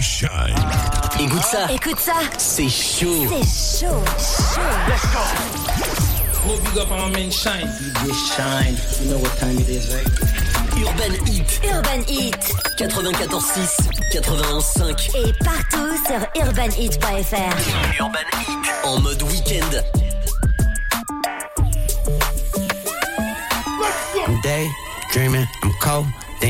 Shine. Écoute ça. Écoute ça. C'est chaud. C'est chaud. Chaud. Gros big up on my man Shine. DJ Shine. You know what time it is, right? Urban Heat. Urban Heat. 94.6, 91.5. Et partout sur urbanheat.fr. Urban Heat. En mode week-end. I'm day dreaming, I'm cold,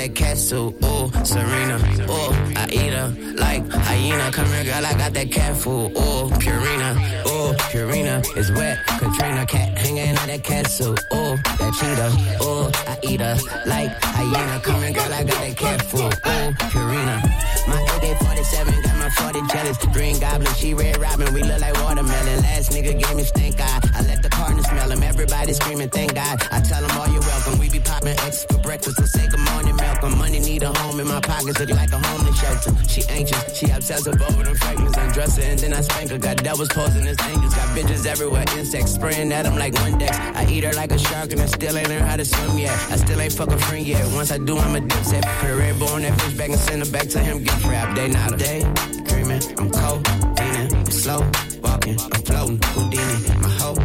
that cat ooh, Serena, ooh, I eat her like hyena. Come here, girl, I got that cat food, ooh, Purina, ooh, Purina is wet. Katrina cat hanging out that cat ooh, that cheetah, ooh, I eat her like hyena. Come here, girl, I got that cat food, ooh, Purina. My AK-47 got my 40 jealous. Green Goblin, she Red Robin, we look like watermelon. Last nigga gave me stink eye. I let the partner smell him. Everybody screaming, thank God. I tell all you're welcome. We be popping X for breakfast and say good morning, Malcolm. Money need a home in my pockets, look like a homeless shelter. She anxious, she obsessive over them fragments. Undress her and then I spank her. Got devils posing as angels. Got bitches everywhere, insects spraying at them like one dex. I eat her like a shark and I still ain't learned how to swim yet. I still ain't fuck a friend yet. Once I do, I'm a dipset. Put a red bull on that fish back and send her back to him. Get rap, they not a day. Dreaming, I'm cold, leaning, I'm slow, walking, I'm floating, Houdini, my screaming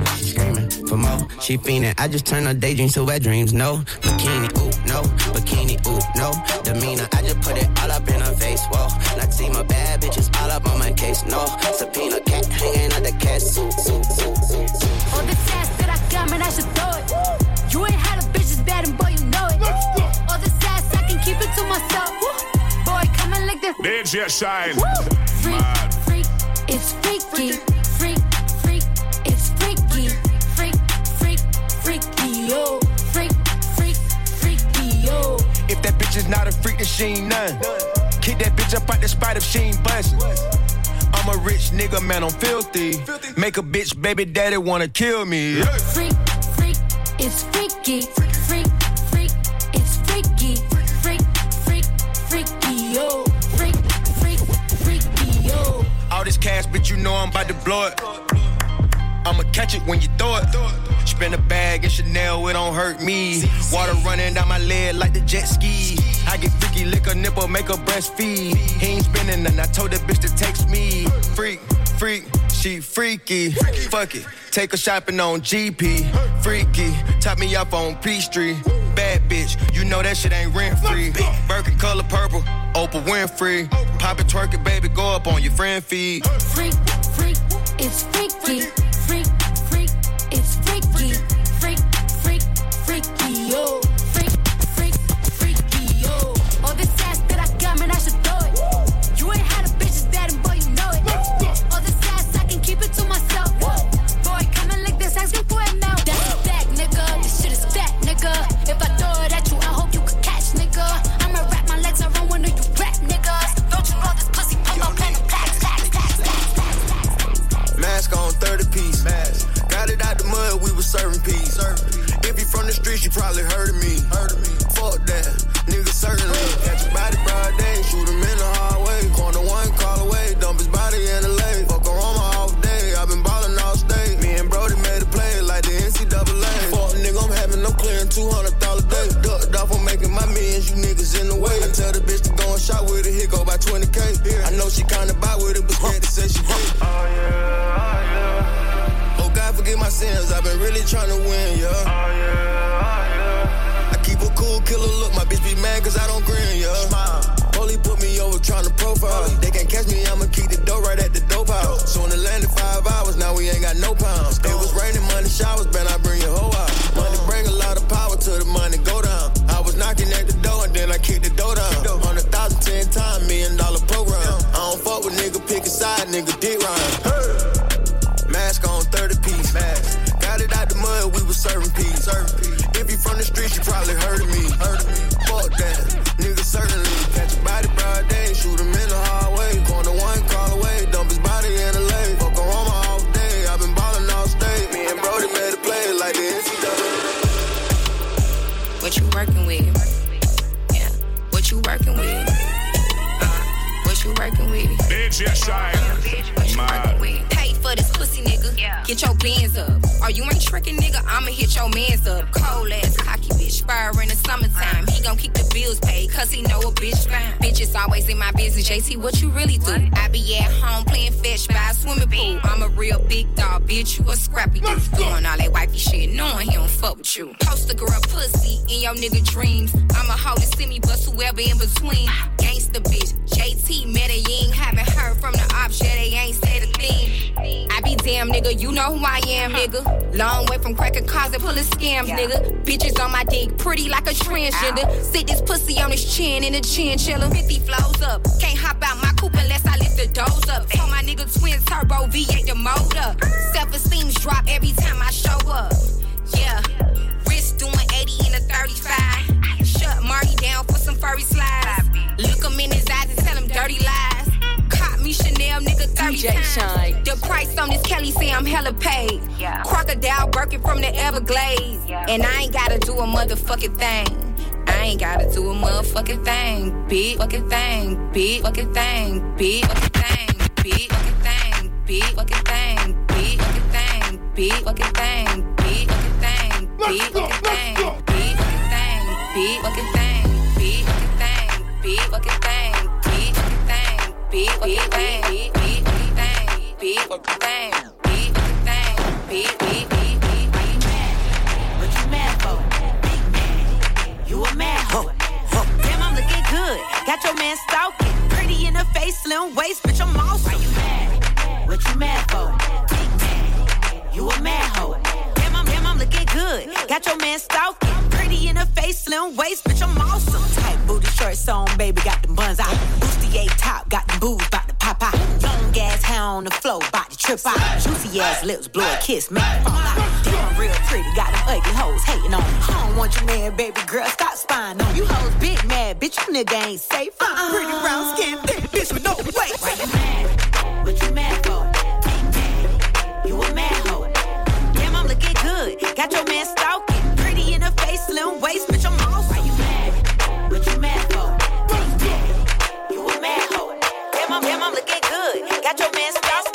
for more, she fiending. I just turn her daydreams to wet dreams, no bikini, ooh, no bikini, ooh, no demeanor. I just put it all up in her face, whoa. Not see my bad bitches all up on my case, no subpoena, cat hanging out the cat suit, suit, suit, suit, suit. All this ass that I got, man, I should throw it. You ain't had a bitch as bad, and boy, you know it. All this ass, I can keep it to myself. Boy, coming like this. DJ Shynn. Freak, freak, it's freaky. Freak, yo. Freak, freak, freaky, yo. If that bitch is not a freak, then she ain't none. Kick that bitch up out the spot if she ain't bustin'. I'm a rich nigga, man, I'm filthy. Make a bitch baby daddy wanna kill me. Freak, freak, it's freaky. Freak, freak, it's freaky. Freak, freak, freaky, yo. Freak, freak, freaky, yo. All this cash, bitch, you know I'm about to blow it. I'ma catch it when you throw it. Spin a bag in Chanel, it don't hurt me. Water running down my leg like the jet ski. I get freaky, lick a nipple, make her breastfeed. He ain't spinning nothing, I told that bitch to text me. Freak, freak, she freaky. Fuck it, take her shopping on GP. Freaky, top me up on Peachtree. Bad bitch, you know that shit ain't rent free. Birkin color purple, Oprah Winfrey. Pop it, twerk it, baby, go up on your friend feed. Freak, freak, it's freaky. Freak, JT, what you really do? I be at home playing fetch by a swimming pool. I'm a real big dog, bitch, you a scrappy dude. Doing all that with you. Post a girl pussy in your nigga dreams. I'm a hoe to see me, bust whoever in between. Gangsta bitch, JT Medellin, haven't heard from the ops, yeah, they ain't said a thing. I be damn nigga, you know who I am, nigga. Long way from cracking cars and pulling scams, nigga. Bitches on my dick, pretty like a transgender. Sit this pussy on his chin in a chinchilla. 50 flows up, can't hop out my coupe unless I lift the doors up. Told my nigga twins turbo V8 the motor. Self esteem's drop every time I show up. Yeah, doing 80 in a 35. Shut Marty down for some furry slides. Look him in his eyes and tell him dirty lies. Caught me Chanel, nigga, 30 DJ times. Shynn. The price on this Kelly say I'm hella paid. Crocodile Birkin from the Everglades. And I ain't gotta do a motherfucking thing. I ain't gotta do a motherfucking thing. Big fucking thing. Big fucking thing. Big fucking thing. Big fucking thing. Big fucking thing. Big fucking thing. Big fucking thing. Big fucking thing. Big fucking thing. Big fucking thing. Big fucking thing. Big fucking thing. Big fucking thing. Big fucking thing. Big fucking thing. Big fucking thing. Big fucking thing. Big fucking thing. Big big big big. What you mad for? Big man. You a mad hoe. Damn, I'm looking good. Got your man stalking. Pretty in the face, slim waist, bitch, I'm awesome. Why you mad? What you mad for? Big man. You a mad hoe. Looking good. Got your man stalking. Pretty in the face, slim waist, bitch, I'm awesome. Tight booty shorts on, baby, got them buns out. Bustier top, got them boobs, bout to pop out. Long ass hair on the floor, bout to trip out. Juicy ass lips, blow a kiss, make it fall out. Damn, real pretty, got them ugly hoes hating on me. I don't want your man, baby girl, stop spying on me. You hoes big mad, bitch, you nigga ain't safe. Uh-uh. Pretty brown skin, thick bitch with no weight. Why you mad? What you mad for? Big man, you a mad hoe. Damn, I'm Got your man stalking. Pretty in a face, slim waist, bitch, I'm awesome. Why you mad? What you mad for? You a mad hoe. Damn, I'm, damn, I'm looking good. Got your man stalking.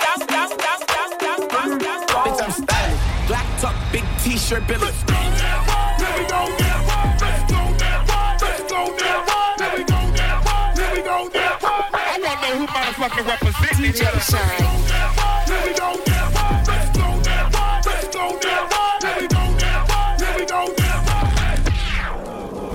Bitch, I'm styling. Black tuck, big t-shirt, Billy. Motherfucking represent each other. Here we go. Here we go.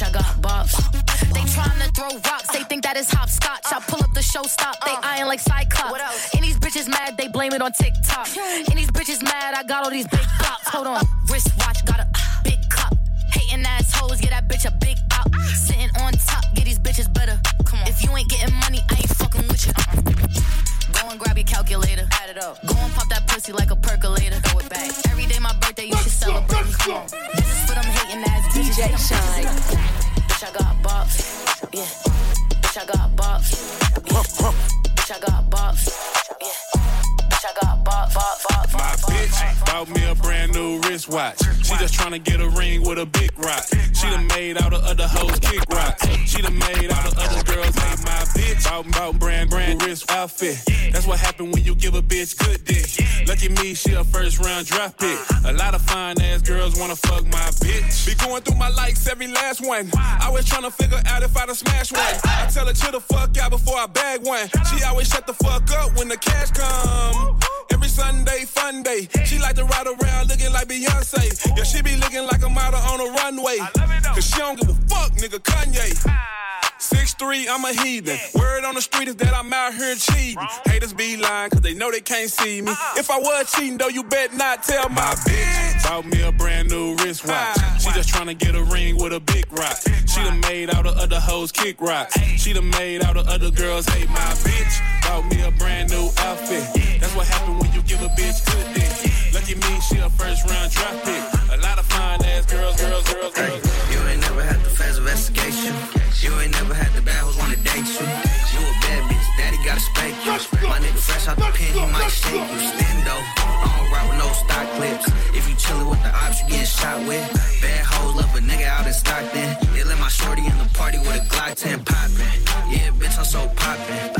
Bitch, I got bops. They tryna throw rocks, they think that is hopscotch. I pull up the show, stop, they uh. eyeing like Cyclops. And these bitches mad, they blame it on TikTok. And these bitches mad, I got all these big bops. Hold on, wristwatch, got a big cup. Hating assholes, get that bitch a big out. Sitting on top, get these bitches better. Come on. If you ain't getting money, I ain't fucking with you. Uh-uh. Go and grab your calculator. Add it up. Go and pop that pussy like a percolator. Throw it back. Every day my birthday, you should celebrate. This is for them hating ass DJ Shynn. Bitch, I got bops. Yeah. Bitch, I got bops. Yeah. Bitch, I got bops. Yeah. Bitch, I got. My bitch bought me a brand new wristwatch. She just tryna get a ring with a big rock. She done made all the other hoes kick rocks. She done made all the other girls hate my bitch. Bought, bought brand brand wrist outfit. That's what happen when you give a bitch good dick. Lucky me, she a first round draft pick. A lot of fine ass girls wanna fuck my bitch. Be going through my likes every last one. Always tryna figure out if I done smash one. I tell her chill the fuck out before I bag one. She always shut the fuck up when the cash come. Every like Beyonce. Yeah, she be looking like a model on a runway. Cause she don't give a fuck, nigga, Kanye. Six three, I'm a heathen. Word on the street is that I'm out here cheating. Haters be lying, cause they know they can't see me. If I was cheating, though, you bet not tell my bitch. Bought me a brand new wristwatch. She just tryna get a ring with a big rock. She done made all the other hoes kick rocks. She done made all the other girls hate my bitch. Bought me a brand new outfit. That's what happened when you give a bitch good dick. Lucky me, she a first round draft pick. A lot of fine ass girls, girls, girls, girls. You ain't never had the fast investigation. You ain't never had the bad hoes wanna date you. You a bad bitch, daddy gotta spank you. My nigga fresh out the pen, he might shake you. Stendo, I don't ride with no stock clips. If you chillin' with the ops, you getting shot with. Bad hoes love a nigga out in Stockton. They let my shorty in the party with a Glock 10 poppin'. Yeah, bitch, I'm so poppin'.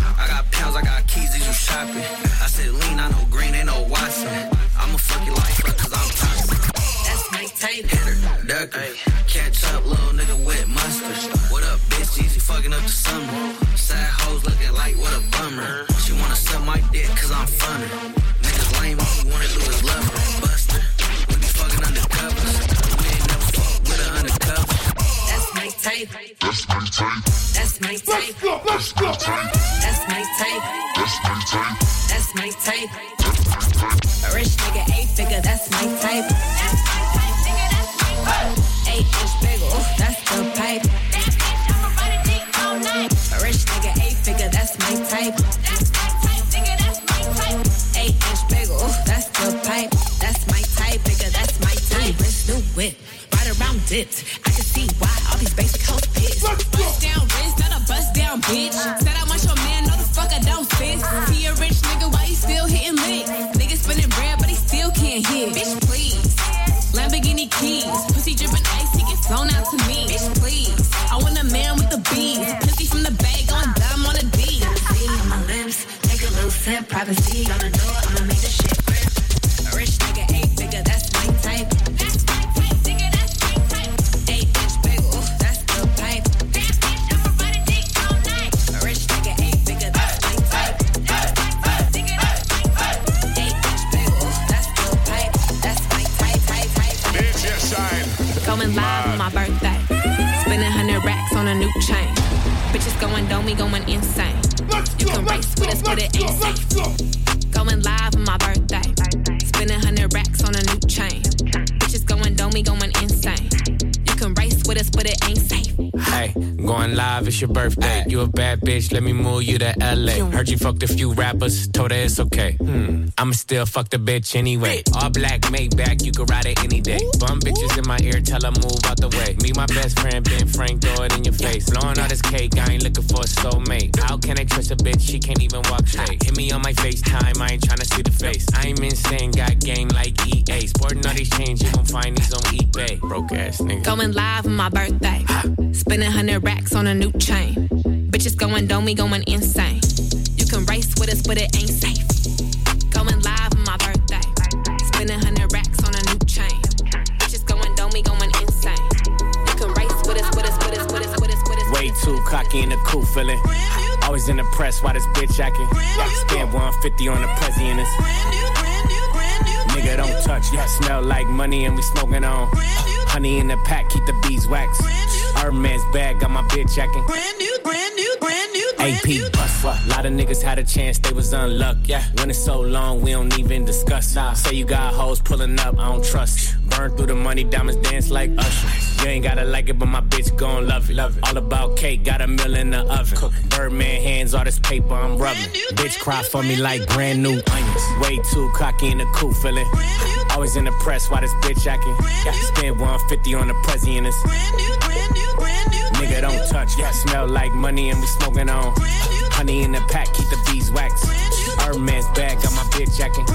Going going insane. It's your birthday. You a bad bitch, let me move you to LA. Heard you fucked a few rappers, told her it's okay. Hmm, I'ma still fuck the bitch anyway. All black, made Maybach, you can ride it any day. Bum bitches in my ear, tell her move out the way. Me, my best friend, Ben Frank, throw it in your face. Blowing all this cake, I ain't looking for a soulmate. How can a bitch? She can't even walk straight. Hit me on my FaceTime, I ain't tryna see the face. I'm insane, got game like EA. Sporting all these chains, you gon' find these on eBay. Broke ass nigga. Going live on my birthday. Spending hundred racks on a new chain. Bitches going dome, we going insane. You can race with us, but it ain't safe. Going live on my birthday. Spending hundred racks on a new chain. Bitches going dome, we going insane. You can race with us, with us, with us, with us, with us, with us. Way too cocky in the cool feeling. Always in the press, why this bitch acting? Spend 150 on the it's Nigga, don't touch. Yeah, smell like money and we smoking on. Honey in the pack, keep the beeswax. Hermes bag, got my bitch acting. AP. A lot of niggas had a chance, they was unlucky. Yeah. When it's so long, we don't even discuss. Nah. Say you got hoes pulling up, I don't trust. Burn through the money, diamonds dance like Usher. You ain't gotta like it, but my bitch gon' love it. Love it. All about cake, got a mill in the oven. Birdman hands, all this paper I'm rubbing. Bitch cry for me like brand new onions. Way too cocky in the cool feeling. Always in the press, why this bitch acting? Yeah, spend 150 on the president. Nigga don't touch, yeah, smell like money and we smoking on. Honey in the pack, keep the bees wax. Hermes bag, got my bitch acting.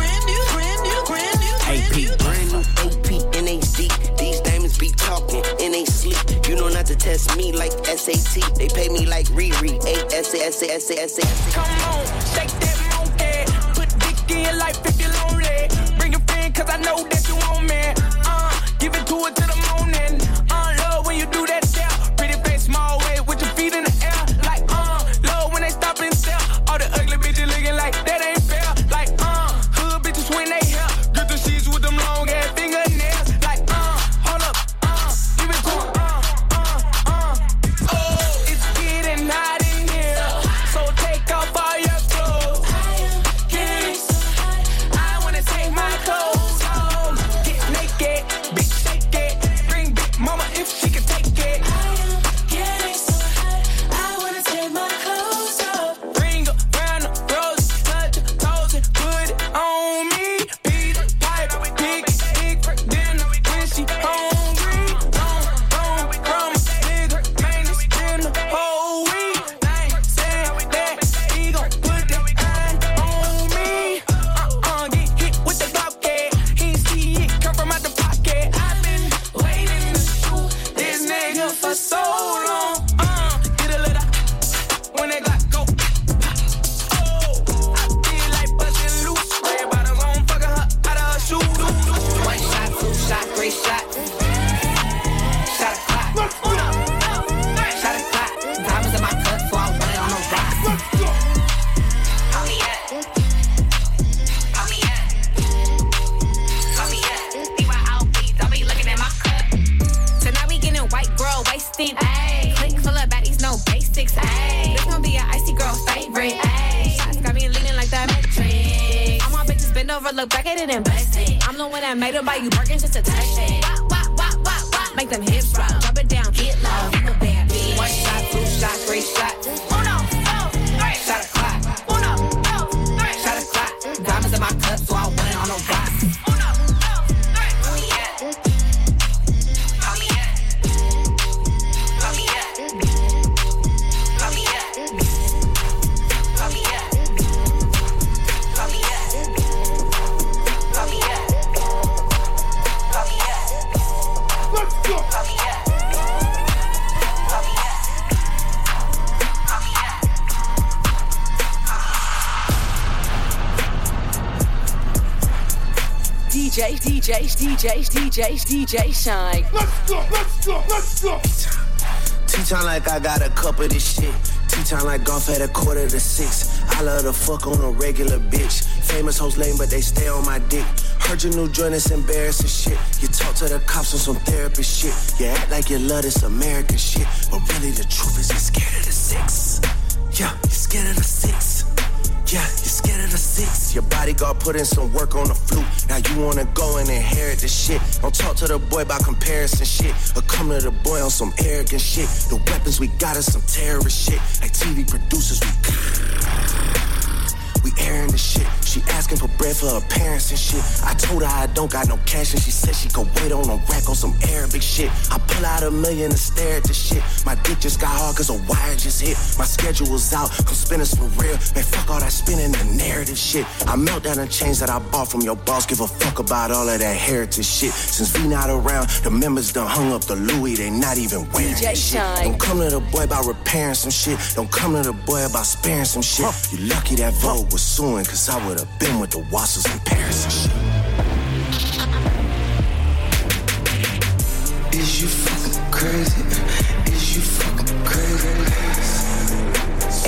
AP, brand new AP, NHD. These diamonds be talking and they sleep. You know not to test me like SAT. They pay me like Riri. A S A S A S A S A. Come on, shake that look back at it and bless it. I'm the one that made it buy you Birkins just to touch it. Wop, wop, wop, wop, wop. Make them hips rock. Drop it down, get low. I'm a bad bitch. One shot, two shot, three shot. DJ, DJ, DJ, DJ, DJ Shynn. Let's go, let's go, let's go. Tea time like I got a cup of this shit. Tea time like golf at a quarter to six. I love to fuck on a regular bitch. Famous hoes lame, but they stay on my dick. Heard your new joint is embarrassing shit. You talk to the cops on some therapist shit. You act like you love this American shit. But really the truth is you're scared of the six. Yeah, you're scared of the six. Yeah, you're scared of the six. Your bodyguard put in some work on the flute. Now you wanna go and inherit the shit. Don't talk to the boy about comparison shit. Or come to the boy on some arrogant shit. The weapons we got is some terrorist shit. Like TV producers, we we airing the shit. She asking for bread for her parents and shit. I told her I don't got no cash and she said she could wait on a rack on some Arabic shit. I pull out a million and stare at the shit. My dick just got hard cause a wire just hit. My schedule's out, come spin us for real. Man, fuck all that spinning the narrative shit. I melt down the chains that I bought from your boss. Give a fuck about all of that heritage shit. Since V not around, the members done hung up the Louis. They not even wearing DJ shit. Don't come to the boy about repairing some shit. Don't come to the boy about sparing some shit. You lucky that Vogue was suing, cause I would've been with the Wassers in Paris. Is you fucking crazy? Is you fucking crazy?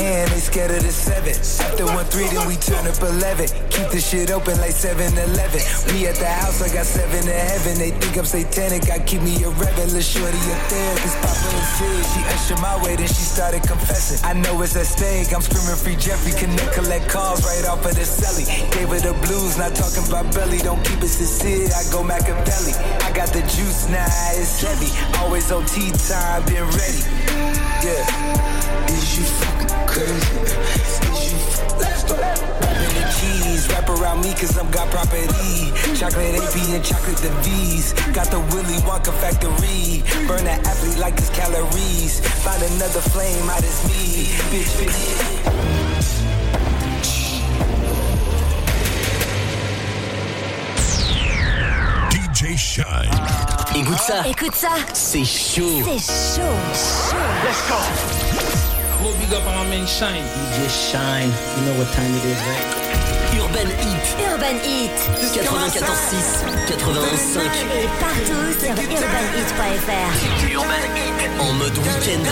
And scared of the seven. After one three, then we turn up eleven. Keep the shit open like 7-Eleven. Me at the house, I got seven to heaven. They think I'm satanic, I keep me a rebel. Lil' shorty a therapist, Papa and Sid. She ushered my way, then she started confessing. I know it's at stake, I'm screaming free Jeffrey. Connect, collect calls right off of the celly. Gave her the blues, not talking about belly. Don't keep it sincere, I go Machiavelli. I got the juice now, it's heavy. Always on tea time, been ready. Yeah. Is you crazy? Is you Let's. Rapping the keys, wrap around me cause I'm got property. Chocolate AP and chocolate the V's. Got the Willy Wonka factory. Burn that athlete like it's calories. Find another flame out as me. Bitch, bitch. DJ Shynn. Écoute ça. Écoute ça. C'est chaud. C'est chaud. Chaud. Let's go. Big up on my man Shine. DJ Shine. You know what time it is, right? Urban Heat. Urban Heat. 94.6, 91.5. Et partout sur urbanheat.fr. Urban Heat. En mode week-end.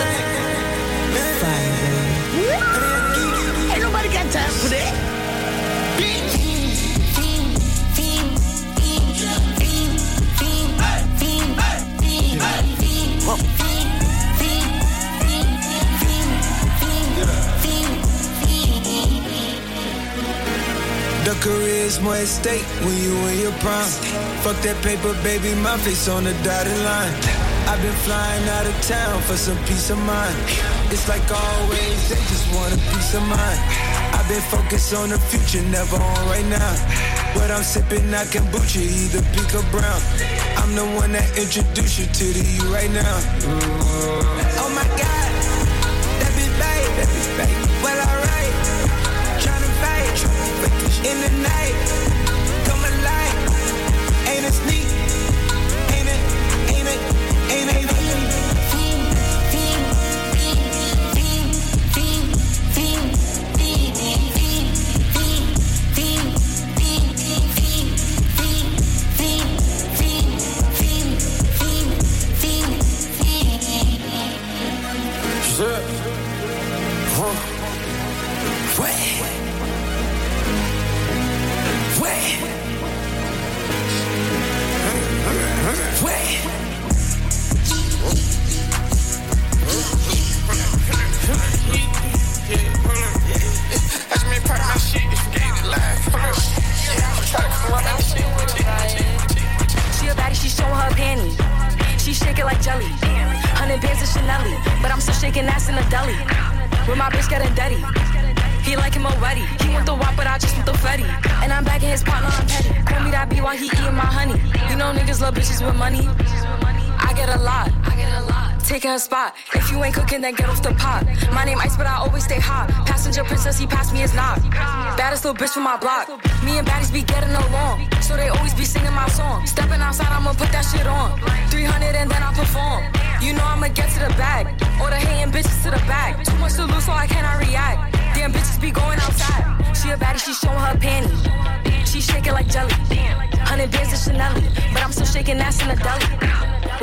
The career's more at stake when you in your prime. Fuck that paper, baby, my face on the dotted line. I've been flying out of town for some peace of mind. It's like always, they just want a peace of mind. I've been focused on the future, never on right now. What I'm sipping, I can boot you, either pink or brown. I'm the one that introduced you to the you right now. Oh my God, that be babe, that be babe. Well, fight in the night. Come alive, ain't it sneak? Taking a spot. If you ain't cooking, then get off the pot. My name Ice, but I always stay hot. Passenger princess, he passed me his knock. Baddest little bitch from my block. Me and baddies be getting along. So they always be singing my song. Stepping outside, I'ma put that shit on. 300 and then I perform. You know I'ma get to the bag. Or the hating bitches to the back. Too much to lose, so I cannot react. Damn bitches be going outside. She a baddie, she showing her panties. She shaking like jelly. Hundred bands of Chanel, but I'm still shaking ass in the deli.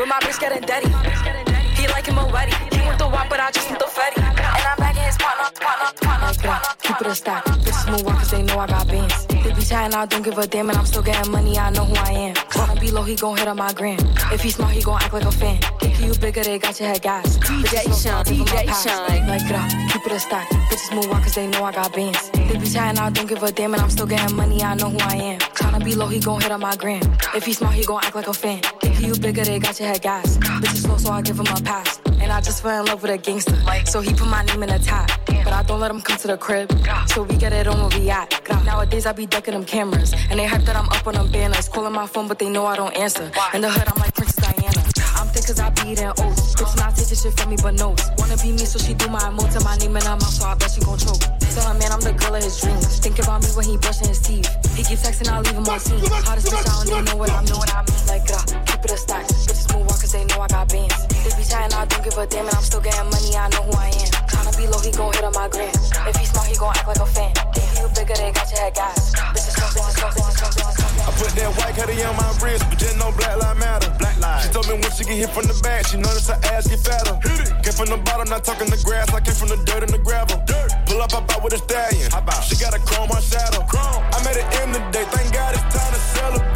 With my bitch getting dirty. He like him already. He want the wop, but I just want the fetty. And I'm back in his partner, partner, partner, partner. Keep it a stack. Bitches move on cause they know I got bands. They be chatting, I don't give a damn, and I'm still getting money. I know who I am. Tryna be low, he gon' hit on my gram. If he smart, he gon' act like a fan. Think you bigger, they got your head gas. DJ Shynn, DJ Shynn. Like it up, keep it a stack. Bitches move on cause they know I got bands. They be chatting, I don't give a damn, and I'm still getting money. I know who I am. Tryna be low, he gon' hit on my gram. If he smart, he gon' act like a fan. You bigger, they got your head gas. Bitches slow, so I give him a pass. And I just fell in love with a gangster. So he put my name in the top. But I don't let him come to the crib. So we get it on where we at. Nowadays I be ducking them cameras. And they hype that I'm up on them banners. Calling my phone, but they know I don't answer. In the hood, I'm like Princess Diana. I'm thick cause I be eating oats. Bitch not taking shit from me, but no. Wanna be me, so she do my emotes and my name in her mouth, so I bet she gon' choke. Tell her, man, I'm the girl of his dreams. Think about me when he brushing his teeth. He keep texting, I leave him on scene. Hottest bitch, I don't even know what I know what I mean. Like, uh, keep it a stack. Bitches move on cause they know I got bands. They be chatting, I don't give a damn, and I'm still getting money, I know who I am. Tryna be low, he gon' hit on my gram. If he smart, he gon' act like a fan. If you bigger, they got your head gas. Bitches come, bitches come, bitches come, bitches come. I Put that white cutie on my wrist, but just no black lives matter. Black lives. She told me when she get hit from the back, she notice her ass get fatter. Hit it. Came from the bottom, not talking the grass. I came from the dirt and the gravel. Dirt. Pull up, hop out with a stallion. Hop out. She got a chrome on shadow. Chrome. I made it in the day. Thank God it's time to celebrate.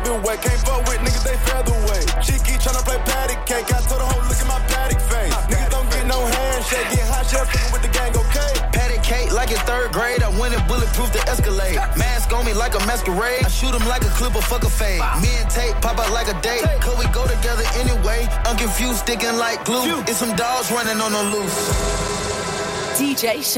Heavyweight. Can't fuck with niggas, they featherweight. She keep tryna play patty cake. I told her, whole look at my paddock face. Niggas don't get no handshake. Get hot shit, fucking with the gang, okay? Patty cake like in third grade. I went and bulletproof the Escalade. Mask on me like a masquerade. I shoot him like a clip of fuck a fade. Me and Tate pop out like a date. Could we go together anyway? I'm confused, sticking like glue. It's some dogs running on the loose. DJ Shynn.